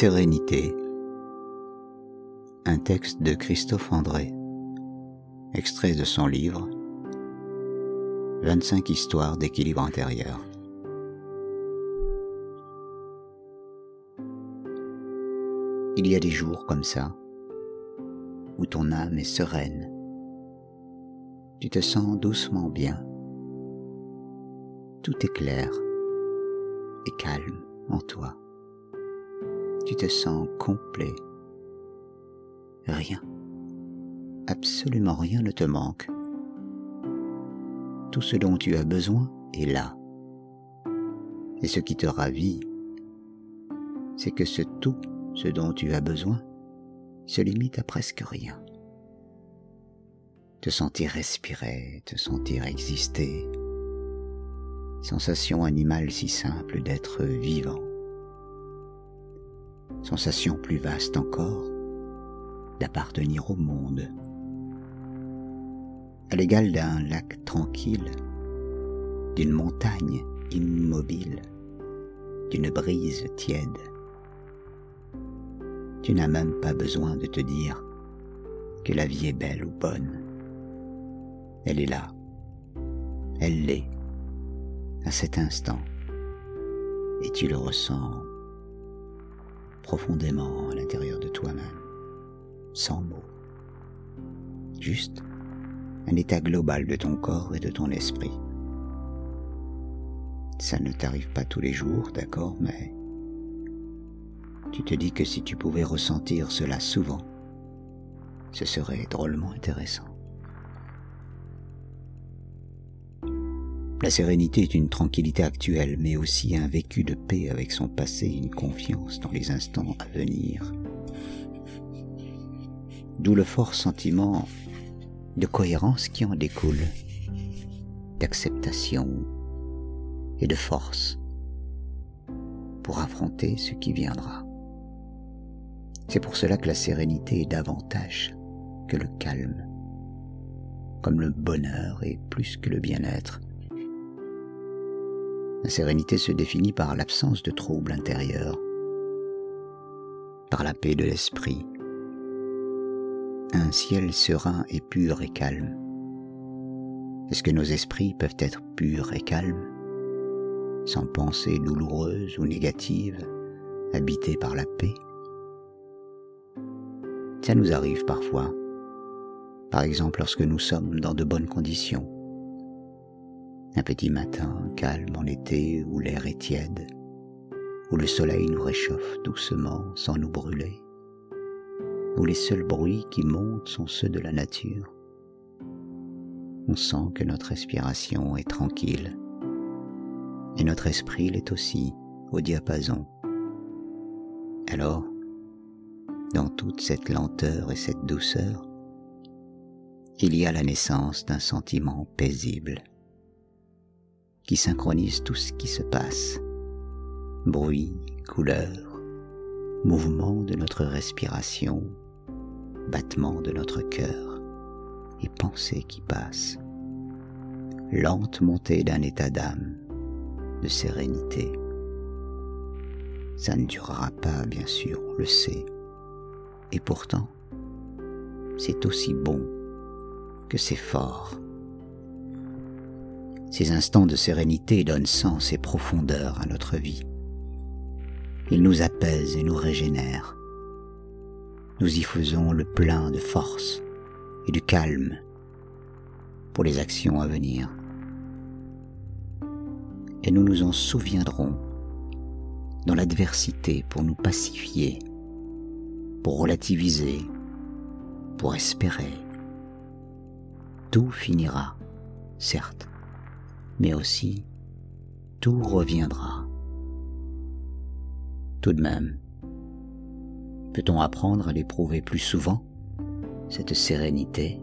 Sérénité. Un texte de Christophe André, extrait de son livre 25 histoires d'équilibre intérieur. Il y a des jours comme ça où ton âme est sereine. Tu te sens doucement bien. Tout est clair et calme en toi. Tu te sens complet. Rien, absolument rien ne te manque. Tout ce dont tu as besoin est là. Et ce qui te ravit, c'est que ce tout ce dont tu as besoin se limite à presque rien. Te sentir respirer, te sentir exister, sensation animale si simple d'être vivant, sensation plus vaste encore d'appartenir au monde, à l'égal d'un lac tranquille, d'une montagne immobile, d'une brise tiède. Tu n'as même pas besoin de te dire que la vie est belle ou bonne. Elle est là. Elle l'est. À cet instant. Et tu le ressens profondément à l'intérieur de toi-même. Sans mots. Juste un état global de ton corps et de ton esprit. Ça ne t'arrive pas tous les jours, d'accord, mais tu te dis que si tu pouvais ressentir cela souvent, ce serait drôlement intéressant. La sérénité est une tranquillité actuelle, mais aussi un vécu de paix avec son passé et une confiance dans les instants à venir. D'où le fort sentiment de cohérence qui en découle, d'acceptation et de force pour affronter ce qui viendra. C'est pour cela que la sérénité est davantage que le calme, comme le bonheur est plus que le bien-être. La sérénité se définit par l'absence de troubles intérieurs, par la paix de l'esprit, un ciel serein et pur et calme. Est-ce que nos esprits peuvent être purs et calmes, sans pensées douloureuses ou négatives, habités par la paix? Ça nous arrive parfois. Par exemple lorsque nous sommes dans de bonnes conditions. Un petit matin calme en été où l'air est tiède, où le soleil nous réchauffe doucement sans nous brûler, où les seuls bruits qui montent sont ceux de la nature. On sent que notre respiration est tranquille et notre esprit l'est aussi au diapason. Alors, dans toute cette lenteur et cette douceur, il y a la naissance d'un sentiment paisible qui synchronise tout ce qui se passe, bruit, couleur, mouvement de notre respiration, battement de notre cœur et pensée qui passe, lente montée d'un état d'âme, de sérénité. Ça ne durera pas, bien sûr, on le sait, et pourtant, c'est aussi bon que c'est fort. Ces instants de sérénité donnent sens et profondeur à notre vie. Ils nous apaisent et nous régénèrent. Nous y faisons le plein de force et de calme pour les actions à venir. Et nous nous en souviendrons dans l'adversité pour nous pacifier pour relativiser, pour espérer. Tout finira, certes, mais aussi tout reviendra. Tout de même, peut-on apprendre à l'éprouver plus souvent, cette sérénité?